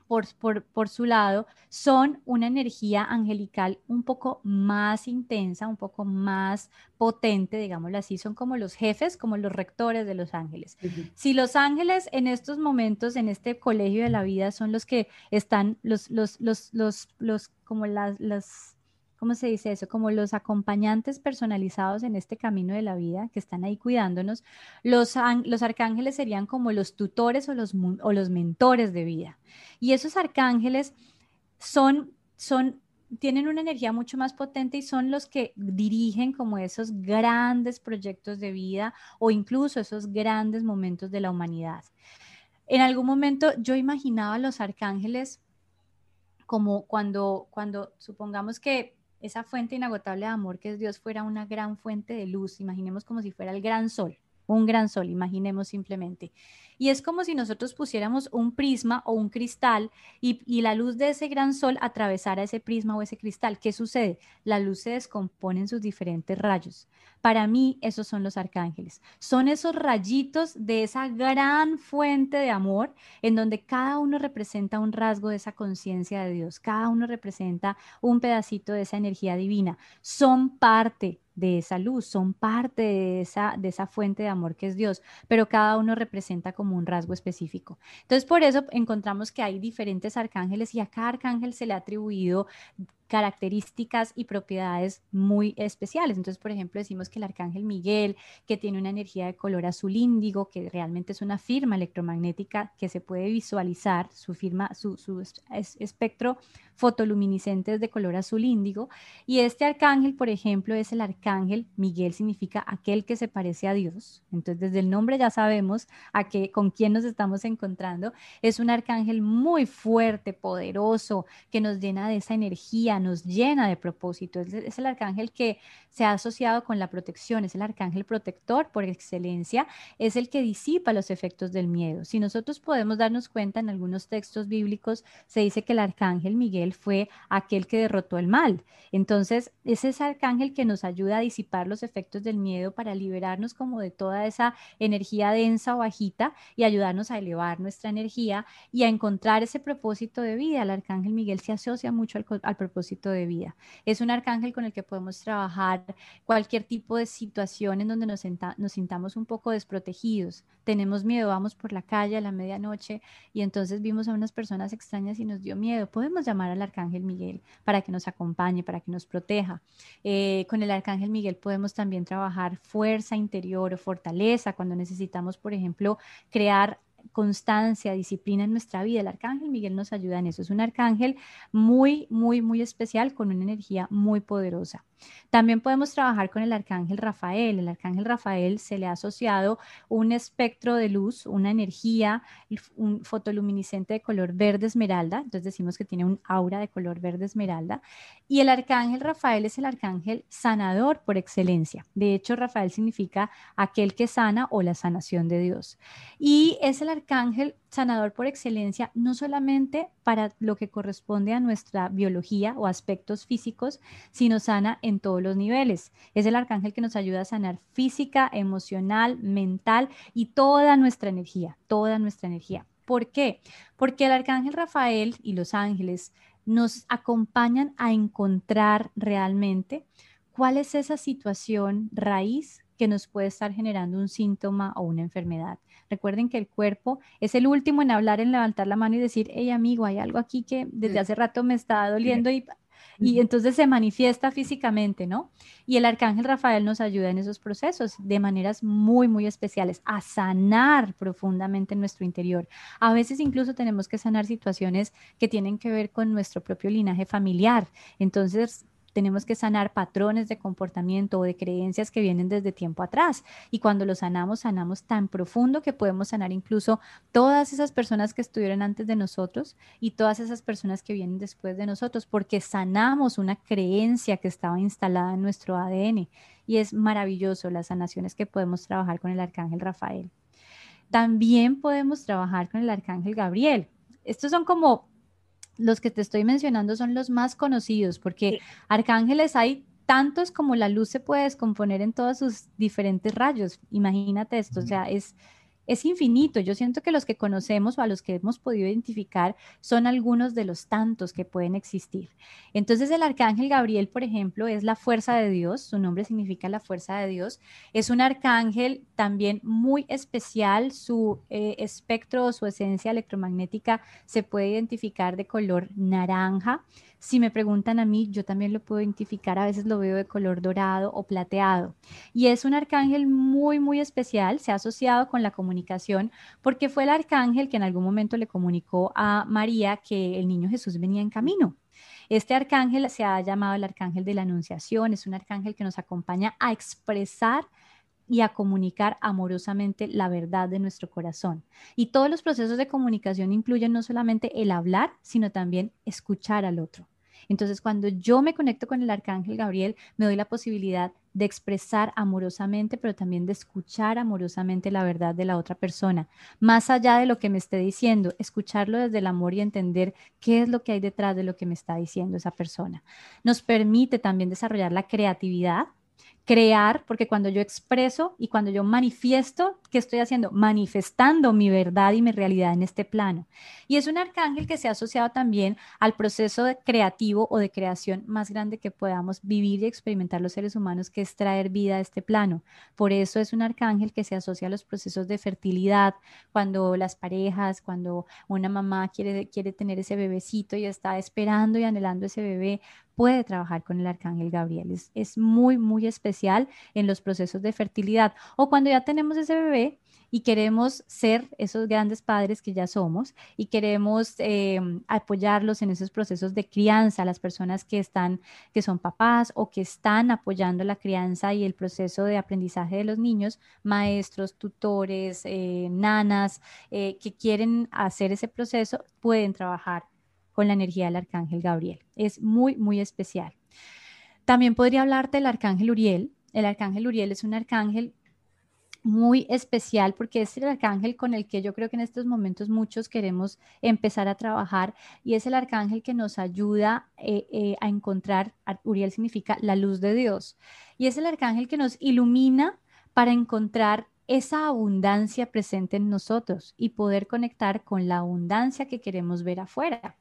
por, su lado, son una energía angelical un poco más intensa, un poco más potente, digámoslo así, son como los jefes, como los rectores de los ángeles. Si los ángeles en estos momentos, en este colegio de la vida, son los que están, los, los, los, los, los como las, las ¿cómo se dice eso? Como los acompañantes personalizados en este camino de la vida que están ahí cuidándonos. Los, los arcángeles serían como los tutores o los, o los mentores de vida. Y esos arcángeles son, son, tienen una energía mucho más potente y son los que dirigen como esos grandes proyectos de vida o incluso esos grandes momentos de la humanidad. En algún momento yo imaginaba a los arcángeles como cuando, cuando supongamos que esa fuente inagotable de amor que es Dios fuera una gran fuente de luz, imaginemos como si fuera el gran sol, un gran sol, imaginemos simplemente. Y es como si nosotros pusiéramos un prisma o un cristal y, la luz de ese gran sol atravesara ese prisma o ese cristal. ¿Qué sucede? La luz se descompone en sus diferentes rayos. Para mí, esos son los arcángeles. Son esos rayitos de esa gran fuente de amor en donde cada uno representa un rasgo de esa conciencia de Dios. Cada uno representa un pedacito de esa energía divina. Son parte de esa luz, son parte de esa, de esa fuente de amor que es Dios, pero cada uno representa como un rasgo específico. Entonces, por eso encontramos que hay diferentes arcángeles y a cada arcángel se le ha atribuido características y propiedades muy especiales. Entonces, por ejemplo, decimos que el arcángel Miguel, que tiene una energía de color azul índigo, que realmente es una firma electromagnética que se puede visualizar, su firma, su, su espectro fotoluminiscente es de color azul índigo. Y este arcángel, por ejemplo, es el arcángel Miguel, significa aquel que se parece a Dios. Entonces, desde el nombre ya sabemos a qué, con quién nos estamos encontrando. Es un arcángel muy fuerte, poderoso, que nos llena de esa energía nos llena de propósito. Es, el arcángel que se ha asociado con la protección, es el arcángel protector por excelencia, es el que disipa los efectos del miedo. Si nosotros podemos darnos cuenta, en algunos textos bíblicos se dice que el arcángel Miguel fue aquel que derrotó el mal. Entonces, es ese arcángel que nos ayuda a disipar los efectos del miedo para liberarnos como de toda esa energía densa o bajita y ayudarnos a elevar nuestra energía y a encontrar ese propósito de vida. El arcángel Miguel se asocia mucho al, al propósito de vida. Es un arcángel con el que podemos trabajar cualquier tipo de situación en donde nos, nos sintamos un poco desprotegidos. Tenemos miedo, vamos por la calle a la medianoche y entonces vimos a unas personas extrañas y nos dio miedo. Podemos llamar al arcángel Miguel para que nos acompañe, para que nos proteja. Eh, con el arcángel Miguel podemos también trabajar fuerza interior o fortaleza cuando necesitamos, por ejemplo, crear constancia, disciplina en nuestra vida. El arcángel Miguel nos ayuda en eso. Es un arcángel muy, muy, muy especial con una energía muy poderosa. También podemos trabajar con el arcángel Rafael. El arcángel Rafael se le ha asociado un espectro de luz, una energía, un fotoluminiscente de color verde esmeralda. Entonces decimos que tiene un aura de color verde esmeralda. Y el arcángel Rafael es el arcángel sanador por excelencia. De hecho, Rafael significa aquel que sana o la sanación de Dios. Y es el arcángel sanador por excelencia, no solamente para lo que corresponde a nuestra biología o aspectos físicos, sino sana en todos los niveles. Es el arcángel que nos ayuda a sanar física, emocional, mental y toda nuestra energía, toda nuestra energía. ¿Por qué? Porque el arcángel Rafael y los ángeles nos acompañan a encontrar realmente cuál es esa situación raíz que nos puede estar generando un síntoma o una enfermedad. Recuerden que el cuerpo es el último en hablar, en levantar la mano y decir, hey amigo, hay algo aquí que desde hace rato me está doliendo y y entonces se manifiesta físicamente, ¿no? Y el arcángel Rafael nos ayuda en esos procesos de maneras muy, muy especiales a sanar profundamente en nuestro interior. A veces incluso tenemos que sanar situaciones que tienen que ver con nuestro propio linaje familiar. Entonces, tenemos que sanar patrones de comportamiento o de creencias que vienen desde tiempo atrás. Y cuando lo sanamos, sanamos tan profundo que podemos sanar incluso todas esas personas que estuvieron antes de nosotros y todas esas personas que vienen después de nosotros, porque sanamos una creencia que estaba instalada en nuestro ADN. Y es maravilloso las sanaciones que podemos trabajar con el arcángel Rafael. También podemos trabajar con el arcángel Gabriel. Estos son como los que te estoy mencionando son los más conocidos, porque arcángeles hay tantos como la luz se puede descomponer en todos sus diferentes rayos. Imagínate esto, o sea, es es infinito. Yo siento que los que conocemos o a los que hemos podido identificar son algunos de los tantos que pueden existir. Entonces el arcángel Gabriel, por ejemplo, es la fuerza de Dios, su nombre significa la fuerza de Dios. Es un arcángel también muy especial, su eh, espectro o su esencia electromagnética se puede identificar de color naranja. Si me preguntan a mí, yo también lo puedo identificar, a veces lo veo de color dorado o plateado. Y es un arcángel muy, muy especial, se ha asociado con la comunicación porque fue el arcángel que en algún momento le comunicó a María que el niño Jesús venía en camino. Este arcángel se ha llamado el arcángel de la Anunciación, es un arcángel que nos acompaña a expresar y a comunicar amorosamente la verdad de nuestro corazón. Y todos los procesos de comunicación incluyen no solamente el hablar, sino también escuchar al otro. Entonces, cuando yo me conecto con el arcángel Gabriel, me doy la posibilidad de expresar amorosamente, pero también de escuchar amorosamente la verdad de la otra persona, más allá de lo que me esté diciendo, escucharlo desde el amor y entender qué es lo que hay detrás de lo que me está diciendo esa persona. Nos permite también desarrollar la creatividad crear, porque cuando yo expreso y cuando yo manifiesto, ¿qué estoy haciendo? Manifestando mi verdad y mi realidad en este plano. Y es un arcángel que se ha asociado también al proceso creativo o de creación más grande que podamos vivir y experimentar los seres humanos, que es traer vida a este plano. Por eso es un arcángel que se asocia a los procesos de fertilidad, cuando las parejas, cuando una mamá quiere, quiere tener ese bebecito y está esperando y anhelando ese bebé, puede trabajar con el arcángel Gabriel. Es, muy, muy especial en los procesos de fertilidad. O cuando ya tenemos ese bebé y queremos ser esos grandes padres que ya somos y queremos eh, apoyarlos en esos procesos de crianza, las personas que están, que son papás o que están apoyando la crianza y el proceso de aprendizaje de los niños, maestros, tutores, eh, nanas, eh, que quieren hacer ese proceso, pueden trabajar con la energía del arcángel Gabriel. Es muy, muy especial. También podría hablarte del arcángel Uriel. El arcángel Uriel es un arcángel muy especial porque es el arcángel con el que yo creo que en estos momentos muchos queremos empezar a trabajar y es el arcángel que nos ayuda eh, eh, a encontrar, Uriel significa la luz de Dios, y es el arcángel que nos ilumina para encontrar esa abundancia presente en nosotros y poder conectar con la abundancia que queremos ver afuera.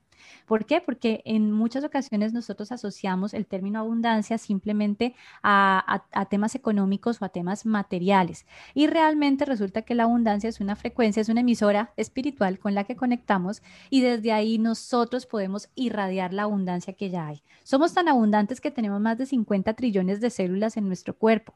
¿Por qué? Porque en muchas ocasiones nosotros asociamos el término abundancia simplemente a, temas económicos o a temas materiales. Y realmente resulta que la abundancia es una frecuencia, es una emisora espiritual con la que conectamos y desde ahí nosotros podemos irradiar la abundancia que ya hay. Somos tan abundantes que tenemos más de 50 trillones de células en nuestro cuerpo.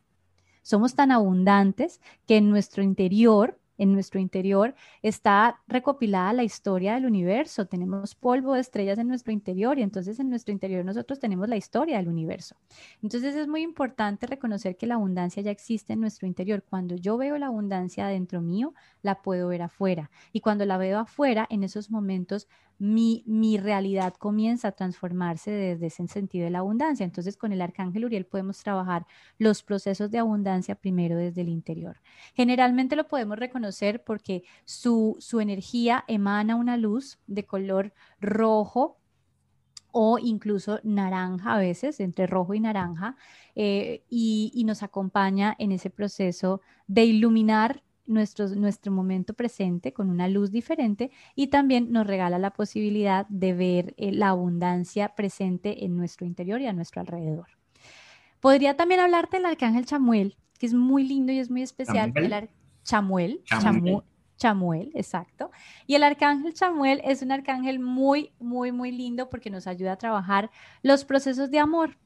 Somos tan abundantes que en nuestro interior en nuestro interior está recopilada la historia del universo. Tenemos polvo de estrellas en nuestro interior y entonces en nuestro interior nosotros tenemos la historia del universo. Entonces es muy importante reconocer que la abundancia ya existe en nuestro interior. Cuando yo veo la abundancia dentro mío, la puedo ver afuera. Y cuando la veo afuera, en esos momentos mi, mi, realidad comienza a transformarse desde ese sentido de la abundancia. Entonces, con el arcángel Uriel podemos trabajar los procesos de abundancia primero desde el interior. Generalmente lo podemos reconocer porque su, su energía emana una luz de color rojo o incluso naranja a veces, entre rojo y naranja, eh, y, y nos acompaña en ese proceso de iluminar nuestro, nuestro momento presente con una luz diferente y también nos regala la posibilidad de ver eh, la abundancia presente en nuestro interior y a nuestro alrededor. Podría también hablarte del arcángel Chamuel, que es muy lindo y es muy especial. El Chamuel, Chamuel. Chamuel, exacto. Y el arcángel Chamuel es un arcángel muy, muy, muy lindo porque nos ayuda a trabajar los procesos de amor.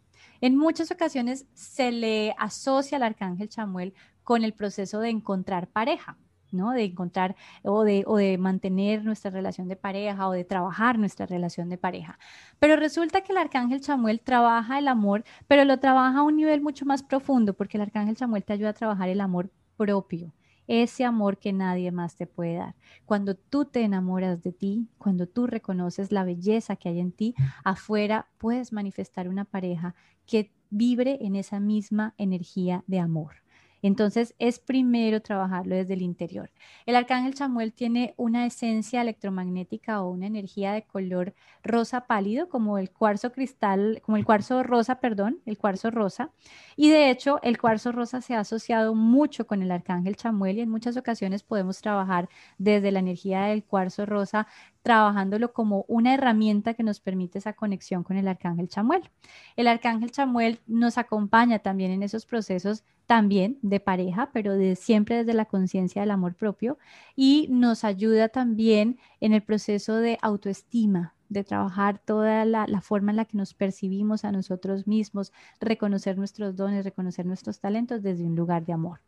En muchas ocasiones se le asocia al arcángel Chamuel con el proceso de encontrar pareja. ¿no? De encontrar o de, o de mantener nuestra relación de pareja o de trabajar nuestra relación de pareja. Pero resulta que el arcángel Chamuel trabaja el amor, pero lo trabaja a un nivel mucho más profundo, porque el arcángel Chamuel te ayuda a trabajar el amor propio, ese amor que nadie más te puede dar. Cuando tú te enamoras de ti, cuando tú reconoces la belleza que hay en ti, afuera puedes manifestar una pareja que vibre en esa misma energía de amor. Entonces es primero trabajarlo desde el interior. El arcángel Chamuel tiene una esencia electromagnética o una energía de color rosa pálido, como el cuarzo cristal, como el cuarzo rosa, perdón, el cuarzo rosa. Y de hecho, el cuarzo rosa se ha asociado mucho con el arcángel Chamuel y en muchas ocasiones podemos trabajar desde la energía del cuarzo rosa trabajándolo como una herramienta que nos permite esa conexión con el arcángel Chamuel. El arcángel Chamuel nos acompaña también en esos procesos también de pareja, pero de siempre desde la conciencia del amor propio y nos ayuda también en el proceso de autoestima, de trabajar toda la, forma en la que nos percibimos a nosotros mismos, reconocer nuestros dones, reconocer nuestros talentos desde un lugar de amor.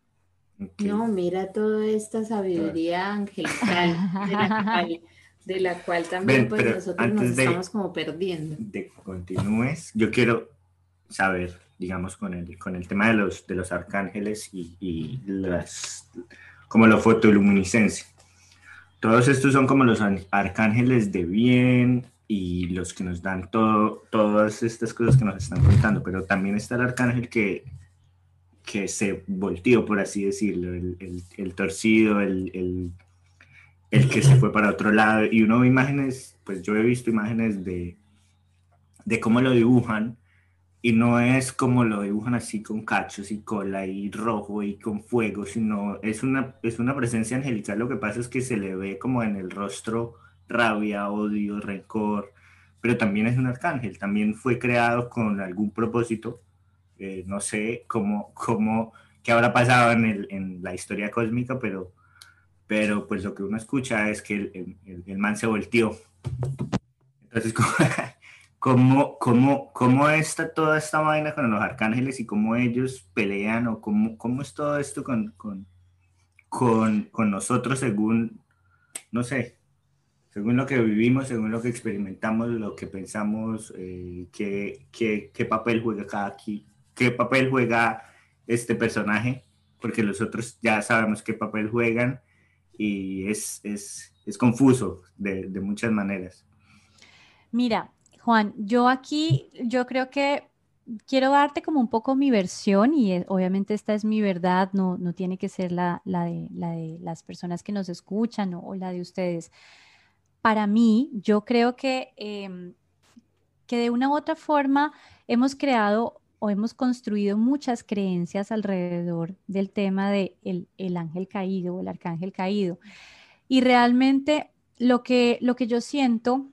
No, mira toda esta sabiduría angelical de la cual también pues, nosotros nos estamos como perdiendo. De continúes, yo quiero saber, digamos, con el, con el tema de los, de los arcángeles y, y las, como la fotoluminiscencia. Todos estos son como los arcángeles de bien y los que nos dan todo, todas estas cosas que nos están contando, pero también está el arcángel que, que se volteó, por así decirlo, el, el, el torcido, el, el que se fue para otro lado. Y uno ve imágenes, pues yo he visto imágenes de, de cómo lo dibujan y no es como lo dibujan así con cachos y cola y rojo y con fuego, sino es una, es una presencia angelical. Lo que pasa es que se le ve como en el rostro rabia, odio, rencor, pero también es un arcángel, también fue creado con algún propósito. Eh, no sé cómo, cómo, qué habrá pasado en, el, en la historia cósmica, pero pero pues lo que uno escucha es que el, el, man se volteó. Entonces, ¿cómo, cómo, cómo está toda esta vaina con los arcángeles y cómo ellos pelean o cómo, cómo es todo esto con, con, con, con nosotros según, no sé, según lo que vivimos, según lo que experimentamos, lo que pensamos, eh, qué, qué, qué, papel juega cada aquí, qué papel juega este personaje, porque los otros ya sabemos qué papel juegan y es, es, es confuso de, de, muchas maneras. Mira, Juan, yo aquí, yo creo que quiero darte como un poco mi versión y obviamente esta es mi verdad, no, no tiene que ser la, la, de, la, de, las personas que nos escuchan o, la de ustedes. Para mí, yo creo que, em, que de una u otra forma hemos creado o hemos construido muchas creencias alrededor del tema de el, el ángel caído o el arcángel caído. Y realmente lo que, lo que yo siento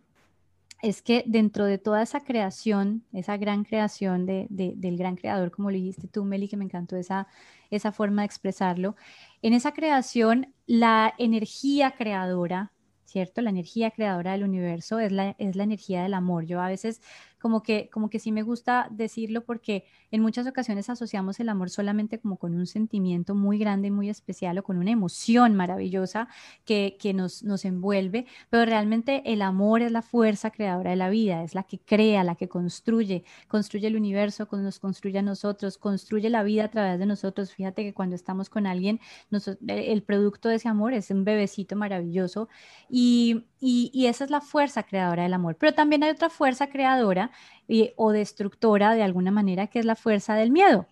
es que dentro de toda esa creación, esa gran creación de, del gran creador, como lo dijiste tú, Meli, que me encantó esa, esa forma de expresarlo, en esa creación, la energía creadora, ¿cierto? La energía creadora del universo es la, es la energía del amor. Yo a veces como que, como que sí me gusta decirlo porque en muchas ocasiones asociamos el amor solamente como con un sentimiento muy grande y muy especial o con una emoción maravillosa que, que nos, nos envuelve, pero realmente el amor es la fuerza creadora de la vida, es la que crea, la que construye, construye el universo, nos construye a nosotros, construye la vida a través de nosotros. Fíjate que cuando estamos con alguien, el producto de ese amor es un bebecito maravilloso y, y, y esa es la fuerza creadora del amor. Pero también hay otra fuerza creadora o destructora de alguna manera, que es la fuerza del miedo.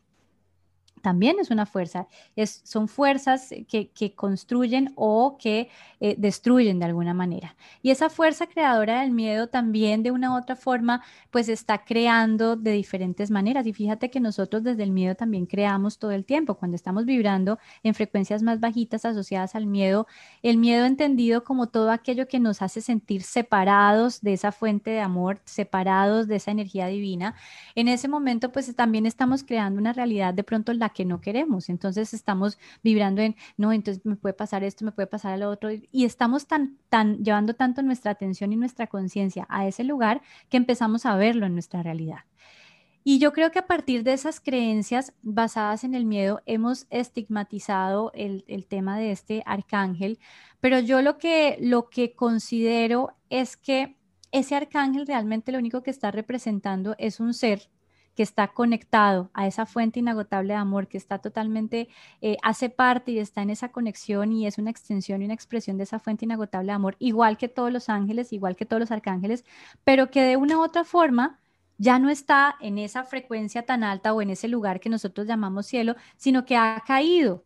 También es una fuerza. Es, son fuerzas que, construyen o que eh, destruyen de alguna manera. Y esa fuerza creadora del miedo también de una otra forma, pues está creando de diferentes maneras. Y fíjate que nosotros desde el miedo también creamos todo el tiempo. Cuando estamos vibrando en frecuencias más bajitas asociadas al miedo, el miedo entendido como todo aquello que nos hace sentir separados de esa fuente de amor, separados de esa energía divina, en ese momento pues también estamos creando una realidad de pronto la que no queremos. Entonces estamos vibrando en, no, entonces me puede pasar esto, me puede pasar lo otro, y estamos tan, tan, llevando tanto nuestra atención y nuestra conciencia a ese lugar que empezamos a verlo en nuestra realidad. Y yo creo que a partir de esas creencias basadas en el miedo hemos estigmatizado el, el, tema de este arcángel, pero yo lo que, lo que considero es que ese arcángel realmente lo único que está representando es un ser que está conectado a esa fuente inagotable de amor, que está totalmente, eh, hace parte y está en esa conexión y es una extensión y una expresión de esa fuente inagotable de amor, igual que todos los ángeles, igual que todos los arcángeles, pero que de una u otra forma ya no está en esa frecuencia tan alta o en ese lugar que nosotros llamamos cielo, sino que ha caído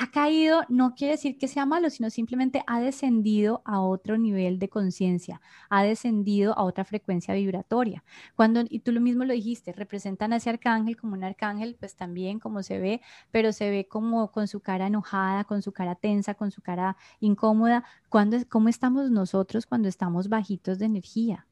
ha caído no quiere decir que sea malo, sino simplemente ha descendido a otro nivel de conciencia, ha descendido a otra frecuencia vibratoria. Cuando, y tú lo mismo lo dijiste, representan a ese arcángel como un arcángel, pues también como se ve, pero se ve como con su cara enojada, con su cara tensa, con su cara incómoda. Cuando, ¿Cómo estamos nosotros cuando estamos bajitos de energía?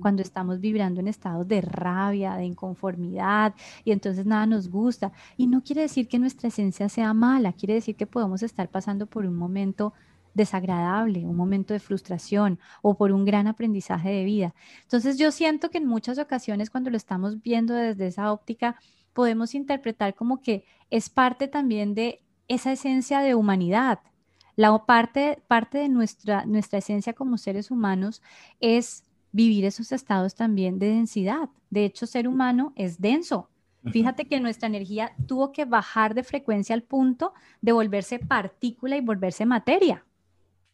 Cuando estamos vibrando en estados de rabia, de inconformidad y entonces nada nos gusta. Y no quiere decir que nuestra esencia sea mala, quiere decir que podemos estar pasando por un momento desagradable, un momento de frustración o por un gran aprendizaje de vida. Entonces yo siento que en muchas ocasiones cuando lo estamos viendo desde esa óptica, podemos interpretar como que es parte también de esa esencia de humanidad. La parte, parte de nuestra, nuestra esencia como seres humanos es vivir esos estados también de densidad. De hecho, ser humano es denso. Fíjate que nuestra energía tuvo que bajar de frecuencia al punto de volverse partícula y volverse materia.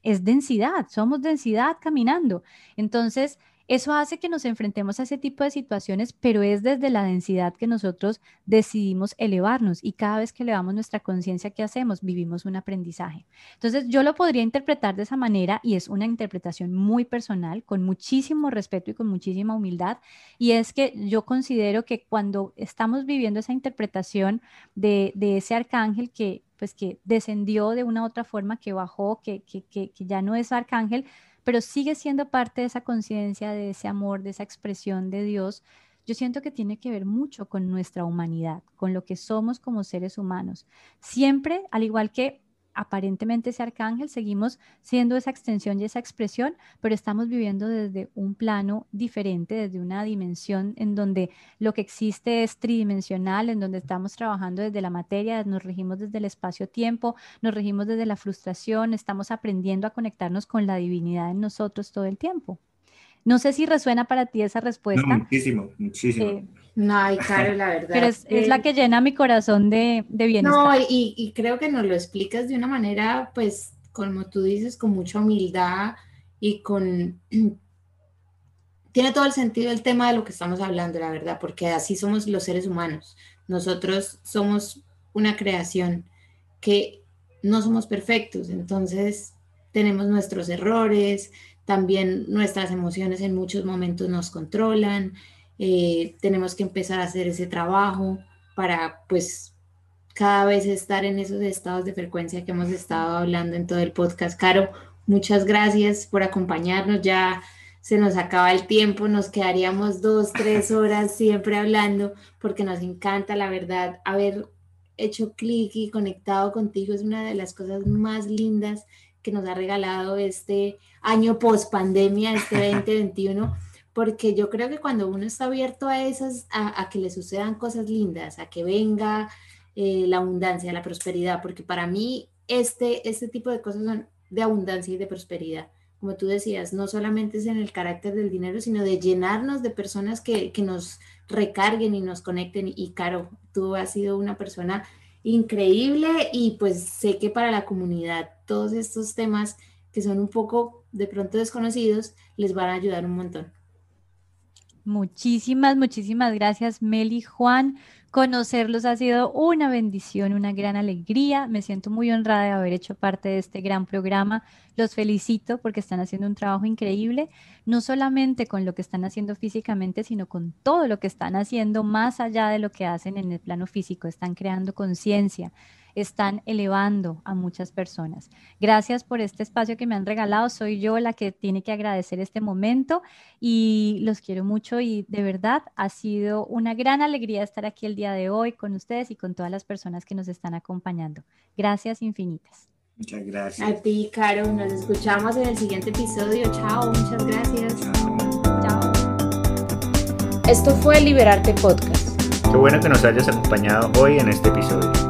Es densidad, somos densidad caminando. Entonces, eso hace que nos enfrentemos a ese tipo de situaciones, pero es desde la densidad que nosotros decidimos elevarnos y cada vez que elevamos nuestra conciencia, ¿qué hacemos? Vivimos un aprendizaje. Entonces yo lo podría interpretar de esa manera y es una interpretación muy personal, con muchísimo respeto y con muchísima humildad. Y es que yo considero que cuando estamos viviendo esa interpretación de, ese arcángel que pues que descendió de una otra forma, que bajó, que, que, que ya no es arcángel, pero sigue siendo parte de esa conciencia, de ese amor, de esa expresión de Dios, yo siento que tiene que ver mucho con nuestra humanidad, con lo que somos como seres humanos. Siempre, al igual que aparentemente ese arcángel, seguimos siendo esa extensión y esa expresión, pero estamos viviendo desde un plano diferente, desde una dimensión en donde lo que existe es tridimensional, en donde estamos trabajando desde la materia, nos regimos desde el espacio-tiempo, nos regimos desde la frustración, estamos aprendiendo a conectarnos con la divinidad en nosotros todo el tiempo. No sé si resuena para ti esa respuesta. muchísimo, muchísimo. Eh, no, ay, claro, la verdad. Pero es, la que llena mi corazón de, de bienestar. No, y, creo que nos lo explicas de una manera, pues, como tú dices, con mucha humildad y con... Tiene todo el sentido el tema de lo que estamos hablando, la verdad, porque así somos los seres humanos. Nosotros somos una creación que no somos perfectos, entonces tenemos nuestros errores, también nuestras emociones en muchos momentos nos controlan, eh, tenemos que empezar a hacer ese trabajo para pues cada vez estar en esos estados de frecuencia que hemos estado hablando en todo el podcast. Caro, muchas gracias por acompañarnos. Ya se nos acaba el tiempo, nos quedaríamos dos, tres horas siempre hablando porque nos encanta, la verdad, haber hecho clic y conectado contigo es una de las cosas más lindas que nos ha regalado este año post pandemia, este 2021 porque yo creo que cuando uno está abierto a esas, a, que le sucedan cosas lindas, a que venga eh, la abundancia, la prosperidad, porque para mí este, este tipo de cosas son de abundancia y de prosperidad. Como tú decías, no solamente es en el carácter del dinero, sino de llenarnos de personas que, que nos recarguen y nos conecten. Y Caro, tú has sido una persona increíble y pues sé que para la comunidad todos estos temas que son un poco de pronto desconocidos les van a ayudar un montón. Muchísimas, muchísimas gracias, Meli, Juan. Conocerlos ha sido una bendición, una gran alegría. Me siento muy honrada de haber hecho parte de este gran programa. Los felicito porque están haciendo un trabajo increíble, no solamente con lo que están haciendo físicamente, sino con todo lo que están haciendo más allá de lo que hacen en el plano físico. Están creando conciencia, están elevando a muchas personas. Gracias por este espacio que me han regalado. Soy yo la que tiene que agradecer este momento y los quiero mucho y de verdad ha sido una gran alegría estar aquí el día de hoy con ustedes y con todas las personas que nos están acompañando. Gracias infinitas. Muchas gracias. A ti, Caro. Nos escuchamos en el siguiente episodio. Chao, muchas gracias. Chao. Chao. Esto fue Liberarte Podcast. Qué bueno que nos hayas acompañado hoy en este episodio.